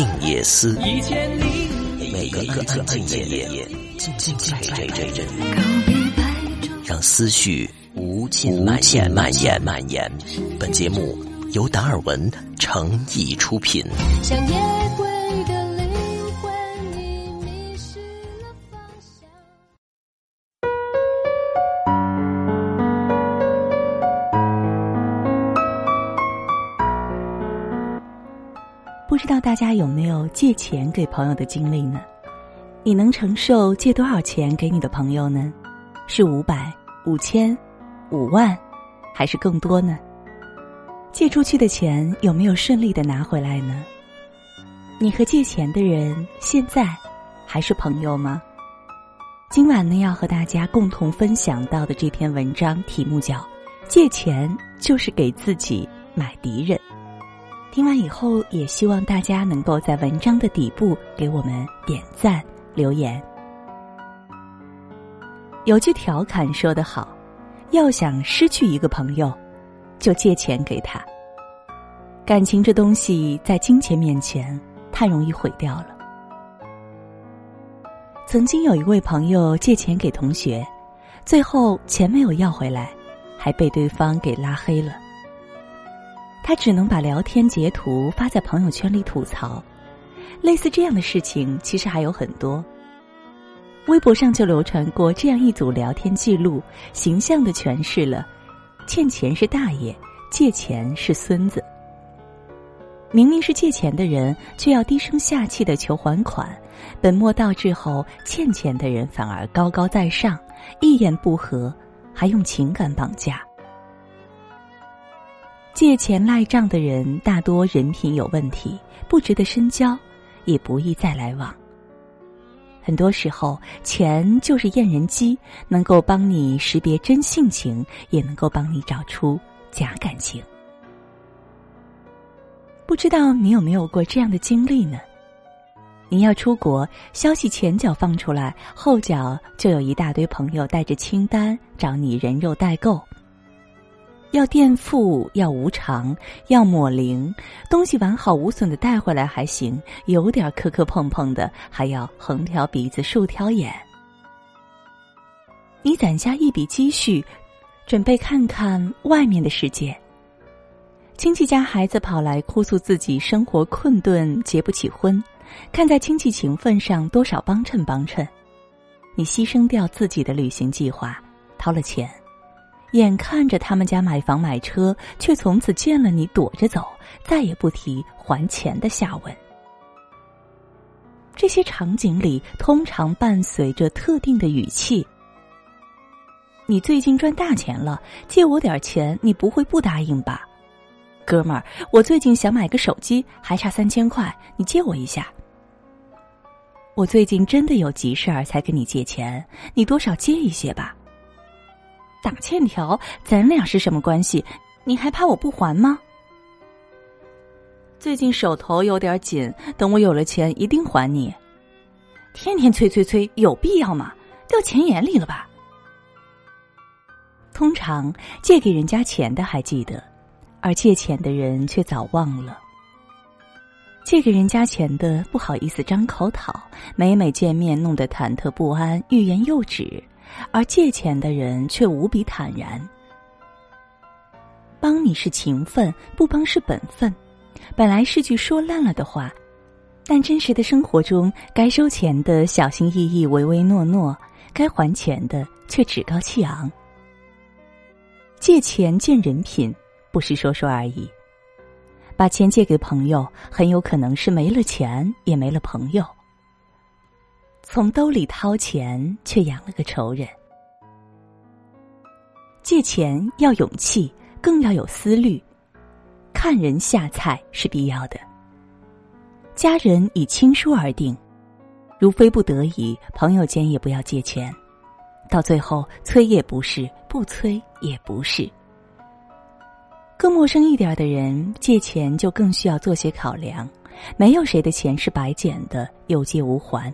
静夜思，每一个安静的夜，静静陪着人，让思绪无尽蔓延蔓延蔓延。本节目由达尔文诚意出品。不知道大家有没有借钱给朋友的经历呢？你能承受借多少钱给你的朋友呢？是五百、五千、五万，还是更多呢？借出去的钱有没有顺利的拿回来呢？你和借钱的人现在还是朋友吗？今晚呢，要和大家共同分享到的这篇文章题目叫《借钱就是给自己买敌人》。听完以后，也希望大家能够在文章的底部给我们点赞留言。有句调侃说得好：“要想失去一个朋友，就借钱给他。”感情这东西在金钱面前太容易毁掉了。曾经有一位朋友借钱给同学，最后钱没有要回来，还被对方给拉黑了。他只能把聊天截图发在朋友圈里吐槽。类似这样的事情其实还有很多。微博上就流传过这样一组聊天记录，形象的诠释了欠钱是大爷，借钱是孙子。明明是借钱的人，却要低声下气的求还款，本末倒置后，欠钱的人反而高高在上，一言不合还用情感绑架。借钱赖账的人大多人品有问题，不值得深交，也不易再来往。很多时候，钱就是验人机，能够帮你识别真性情，也能够帮你找出假感情。不知道你有没有过这样的经历呢？你要出国，消息前脚放出来，后脚就有一大堆朋友带着清单找你人肉代购。要垫付，要无偿，要抹零，东西完好无损的带回来还行，有点磕磕碰碰的，还要横挑鼻子竖挑眼。你攒下一笔积蓄，准备看看外面的世界。亲戚家孩子跑来哭诉自己生活困顿，结不起婚，看在亲戚情分上，多少帮衬帮衬。你牺牲掉自己的旅行计划，掏了钱。眼看着他们家买房买车，却从此见了你躲着走，再也不提还钱的下文。这些场景里通常伴随着特定的语气：“你最近赚大钱了，借我点钱，你不会不答应吧？”“哥们儿，我最近想买个手机，还差三千块，你借我一下。”“我最近真的有急事儿才跟你借钱，你多少借一些吧。”打欠条，咱俩是什么关系？你还怕我不还吗？最近手头有点紧，等我有了钱一定还你。天天催催催，有必要吗？掉钱眼里了吧？通常借给人家钱的还记得，而借钱的人却早忘了。借给人家钱的不好意思张口讨，每每见面弄得忐忑不安，欲言又止。而借钱的人却无比坦然，帮你是情分，不帮是本分。本来是句说烂了的话，但真实的生活中，该收钱的小心翼翼、唯唯诺诺，该还钱的却趾高气昂。借钱见人品，不是说说而已。把钱借给朋友，很有可能是没了钱，也没了朋友。从兜里掏钱，却养了个仇人。借钱要勇气，更要有思虑，看人下菜是必要的。家人以亲疏而定，如非不得已，朋友间也不要借钱。到最后，催也不是，不催也不是。更陌生一点的人借钱，就更需要做些考量。没有谁的钱是白捡的，有借无还。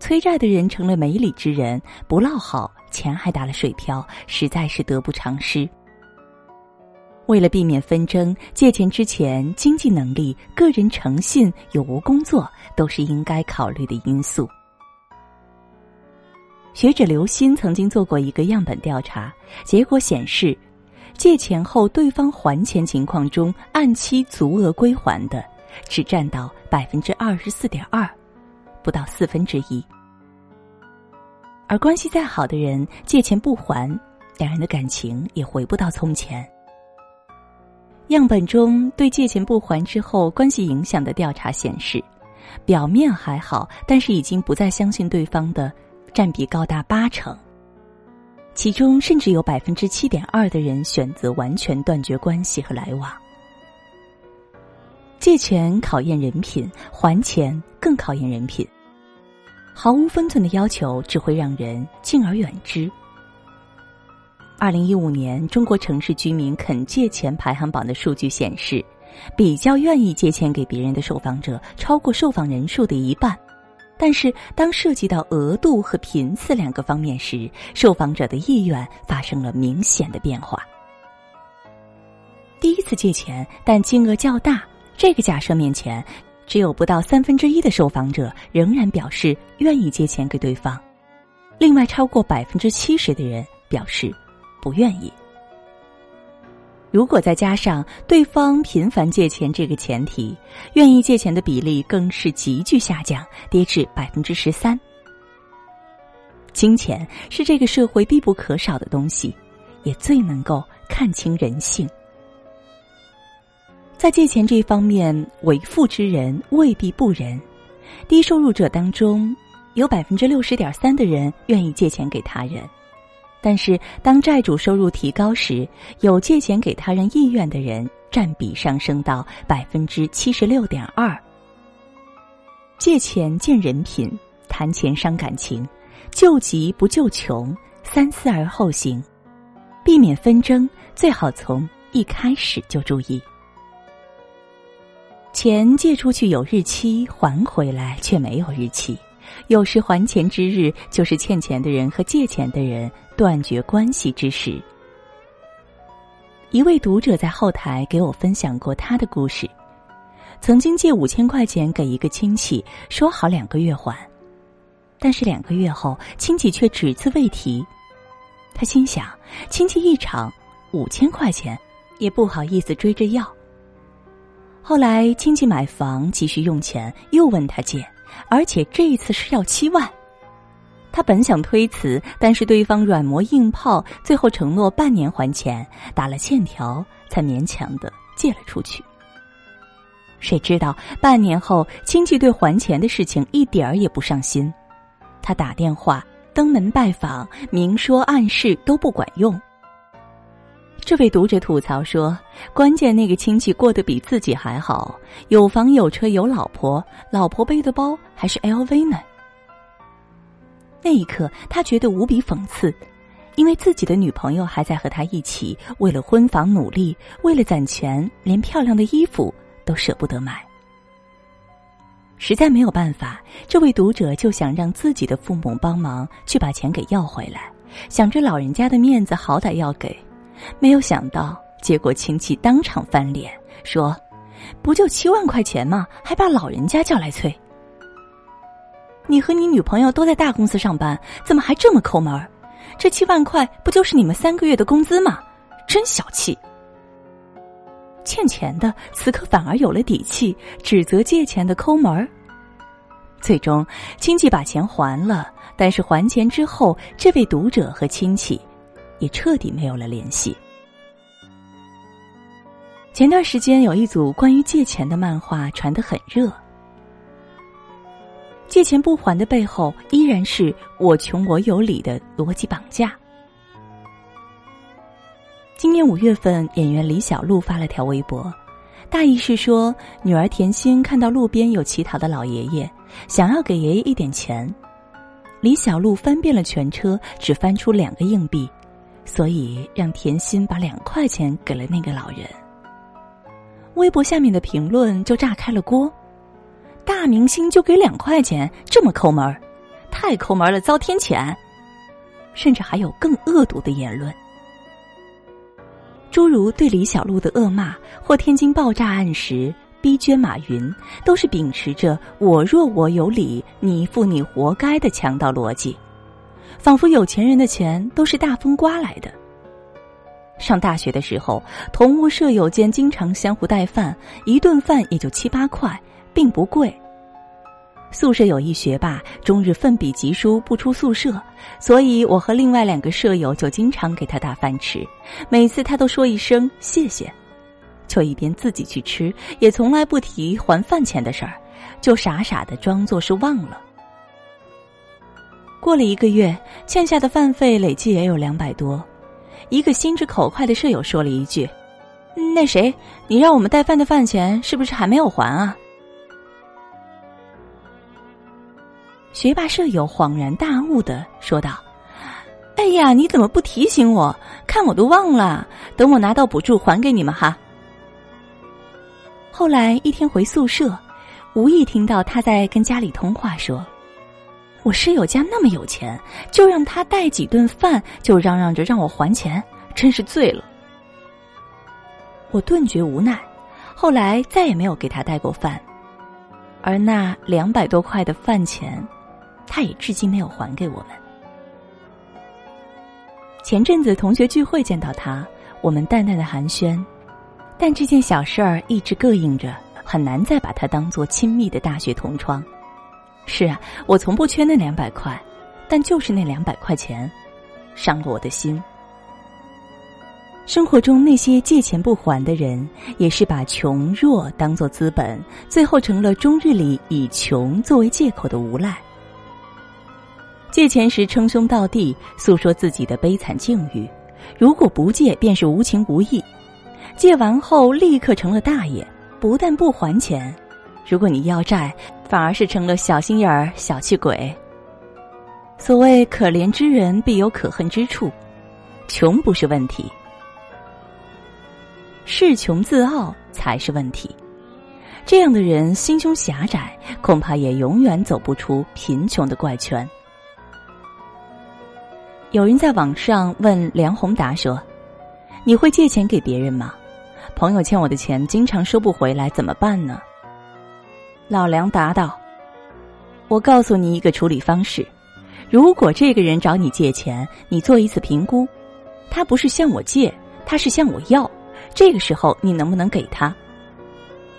催债的人成了没理之人，不落好，钱还打了水漂，实在是得不偿失。为了避免纷争，借钱之前经济能力、个人诚信、有无工作都是应该考虑的因素。学者刘鑫曾经做过一个样本调查，结果显示，借钱后对方还钱情况中，按期足额归还的只占到百分之二十四点二，不到四分之一。而关系再好的人，借钱不还，两人的感情也回不到从前。样本中对借钱不还之后关系影响的调查显示，表面还好，但是已经不再相信对方的。占比高达八成，其中甚至有百分之七点二的人选择完全断绝关系和来往。借钱考验人品，还钱更考验人品。毫无分寸的要求只会让人敬而远之。二零一五年中国城市居民肯借钱排行榜的数据显示，比较愿意借钱给别人的受访者超过受访人数的一半。但是，当涉及到额度和频次两个方面时，受访者的意愿发生了明显的变化。第一次借钱，但金额较大，这个假设面前，只有不到三分之一的受访者仍然表示愿意借钱给对方，另外超过百分之七十的人表示不愿意。如果再加上对方频繁借钱这个前提，愿意借钱的比例更是急剧下降，跌至百分之十三。金钱是这个社会必不可少的东西，也最能够看清人性。在借钱这方面，为富之人未必不仁。低收入者当中，有百分之六十点三的人愿意借钱给他人。但是，当债主收入提高时，有借钱给他人意愿的人占比上升到百分之七十六点二。借钱见人品，谈钱伤感情，救急不救穷，三思而后行，避免纷争，最好从一开始就注意。钱借出去有日期，还回来却没有日期。有时还钱之日，就是欠钱的人和借钱的人断绝关系之时。一位读者在后台给我分享过他的故事：曾经借五千块钱给一个亲戚，说好两个月还，但是两个月后，亲戚却只字未提。他心想，亲戚一场五千块钱，也不好意思追着要。后来亲戚买房急需用钱，又问他借。而且这一次是要七万，他本想推辞，但是对方软磨硬泡，最后承诺半年还钱，打了欠条，才勉强的借了出去。谁知道半年后，亲戚对还钱的事情一点儿也不上心，他打电话、登门拜访、明说暗示都不管用。这位读者吐槽说：“关键那个亲戚过得比自己还好，有房有车有老婆，老婆背的包还是 LV 呢。”那一刻，他觉得无比讽刺，因为自己的女朋友还在和他一起为了婚房努力，为了攒钱，连漂亮的衣服都舍不得买。实在没有办法，这位读者就想让自己的父母帮忙去把钱给要回来，想着老人家的面子好歹要给。没有想到，结果亲戚当场翻脸，说：“不就七万块钱吗？还把老人家叫来催。你和你女朋友都在大公司上班，怎么还这么抠门？这七万块不就是你们三个月的工资吗？真小气！欠钱的此刻反而有了底气，指责借钱的抠门。最终，亲戚把钱还了，但是还钱之后，这位读者和亲戚。”也彻底没有了联系。前段时间有一组关于借钱的漫画传得很热，借钱不还的背后依然是我穷我有理的逻辑绑架。今年五月份，演员李小璐发了条微博，大意是说女儿甜心看到路边有乞讨的老爷爷，想要给爷爷一点钱，李小璐翻遍了全车，只翻出两个硬币。所以让甜心把两块钱给了那个老人。微博下面的评论就炸开了锅，大明星就给两块钱，这么抠门儿，太抠门了，遭天谴。甚至还有更恶毒的言论。诸如对李小璐的恶骂，或天津爆炸案时逼捐马云，都是秉持着“我弱我有理，你富你活该”的强盗逻辑，仿佛有钱人的钱都是大风刮来的。上大学的时候，同屋舍友间经常相互带饭，一顿饭也就七八块，并不贵。宿舍有一学霸，终日奋笔疾书不出宿舍，所以我和另外两个舍友就经常给他打饭吃。每次他都说一声谢谢，就一边自己去吃，也从来不提还饭钱的事儿，就傻傻的装作是忘了。过了一个月，欠下的饭费累计也有两百多。一个心直口快的舍友说了一句：“那谁，你让我们带饭的饭钱是不是还没有还啊？”学霸舍友恍然大悟的说道：“哎呀，你怎么不提醒我？看我都忘了，等我拿到补助还给你们哈。”后来一天回宿舍，无意听到他在跟家里通话，说：“我室友家那么有钱，就让他带几顿饭，就嚷嚷着让我还钱，真是醉了。”我顿觉无奈，后来再也没有给他带过饭，而那两百多块的饭钱。他也至今没有还给我们。前阵子同学聚会见到他，我们淡淡的寒暄，但这件小事儿一直膈应着，很难再把他当做亲密的大学同窗。是啊，我从不缺那两百块，但就是那两百块钱，伤了我的心。生活中那些借钱不还的人，也是把穷弱当做资本，最后成了终日里以穷作为借口的无赖。借钱时称兄道弟，诉说自己的悲惨境遇；如果不借，便是无情无义；借完后立刻成了大爷，不但不还钱，如果你要债，反而是成了小心眼儿、小气鬼。所谓可怜之人必有可恨之处，穷不是问题，恃穷自傲才是问题。这样的人心胸狭窄，恐怕也永远走不出贫穷的怪圈。有人在网上问梁宏达说：“你会借钱给别人吗？朋友欠我的钱经常收不回来，怎么办呢？”老梁答道：“我告诉你一个处理方式，如果这个人找你借钱，你做一次评估，他不是向我借，他是向我要，这个时候你能不能给他？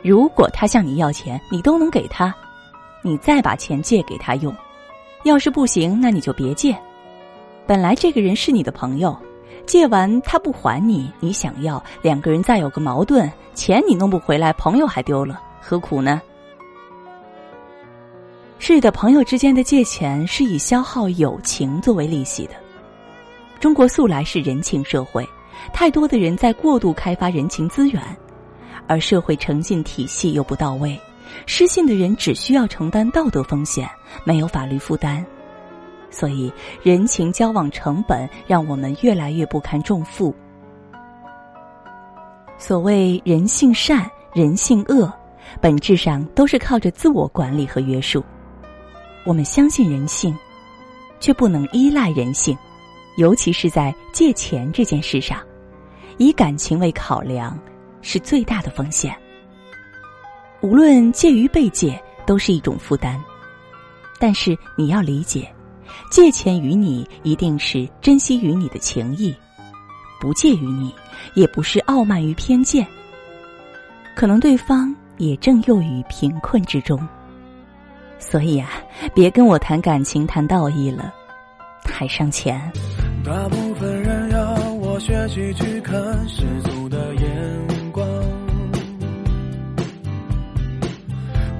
如果他向你要钱，你都能给他，你再把钱借给他用；要是不行，那你就别借。”本来这个人是你的朋友，借完他不还你，你想要，两个人再有个矛盾，钱你弄不回来，朋友还丢了，何苦呢？是的，朋友之间的借钱是以消耗友情作为利息的。中国素来是人情社会，太多的人在过度开发人情资源，而社会诚信体系又不到位，失信的人只需要承担道德风险，没有法律负担。所以，人情交往成本让我们越来越不堪重负。所谓人性善、人性恶，本质上都是靠着自我管理和约束。我们相信人性，却不能依赖人性，尤其是在借钱这件事上，以感情为考量，是最大的风险。无论借与被借，都是一种负担，但是你要理解。借钱于你，一定是珍惜于你的情谊；不借于你，也不是傲慢于偏见。可能对方也正囿于贫困之中，所以啊，别跟我谈感情、谈道义了，太伤钱。大部分人要我学习去看世俗的眼光，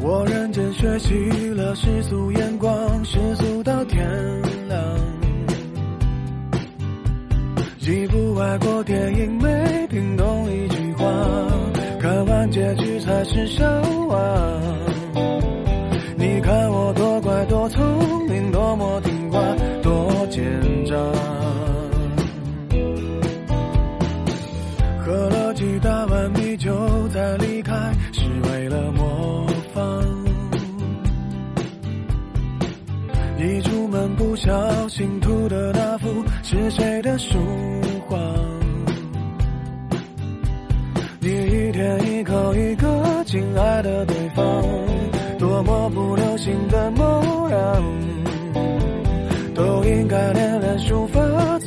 我认真学习了世俗眼光，世俗到天。亮。几部外国电影没听懂一句话，看完结局才是笑话。多聪明，多么听话，多奸诈。喝了几大碗米酒再离开，是为了模仿。一出门不小心涂的那幅是谁的书画？你一？天一口一个亲爱的对方，多么不流行的梦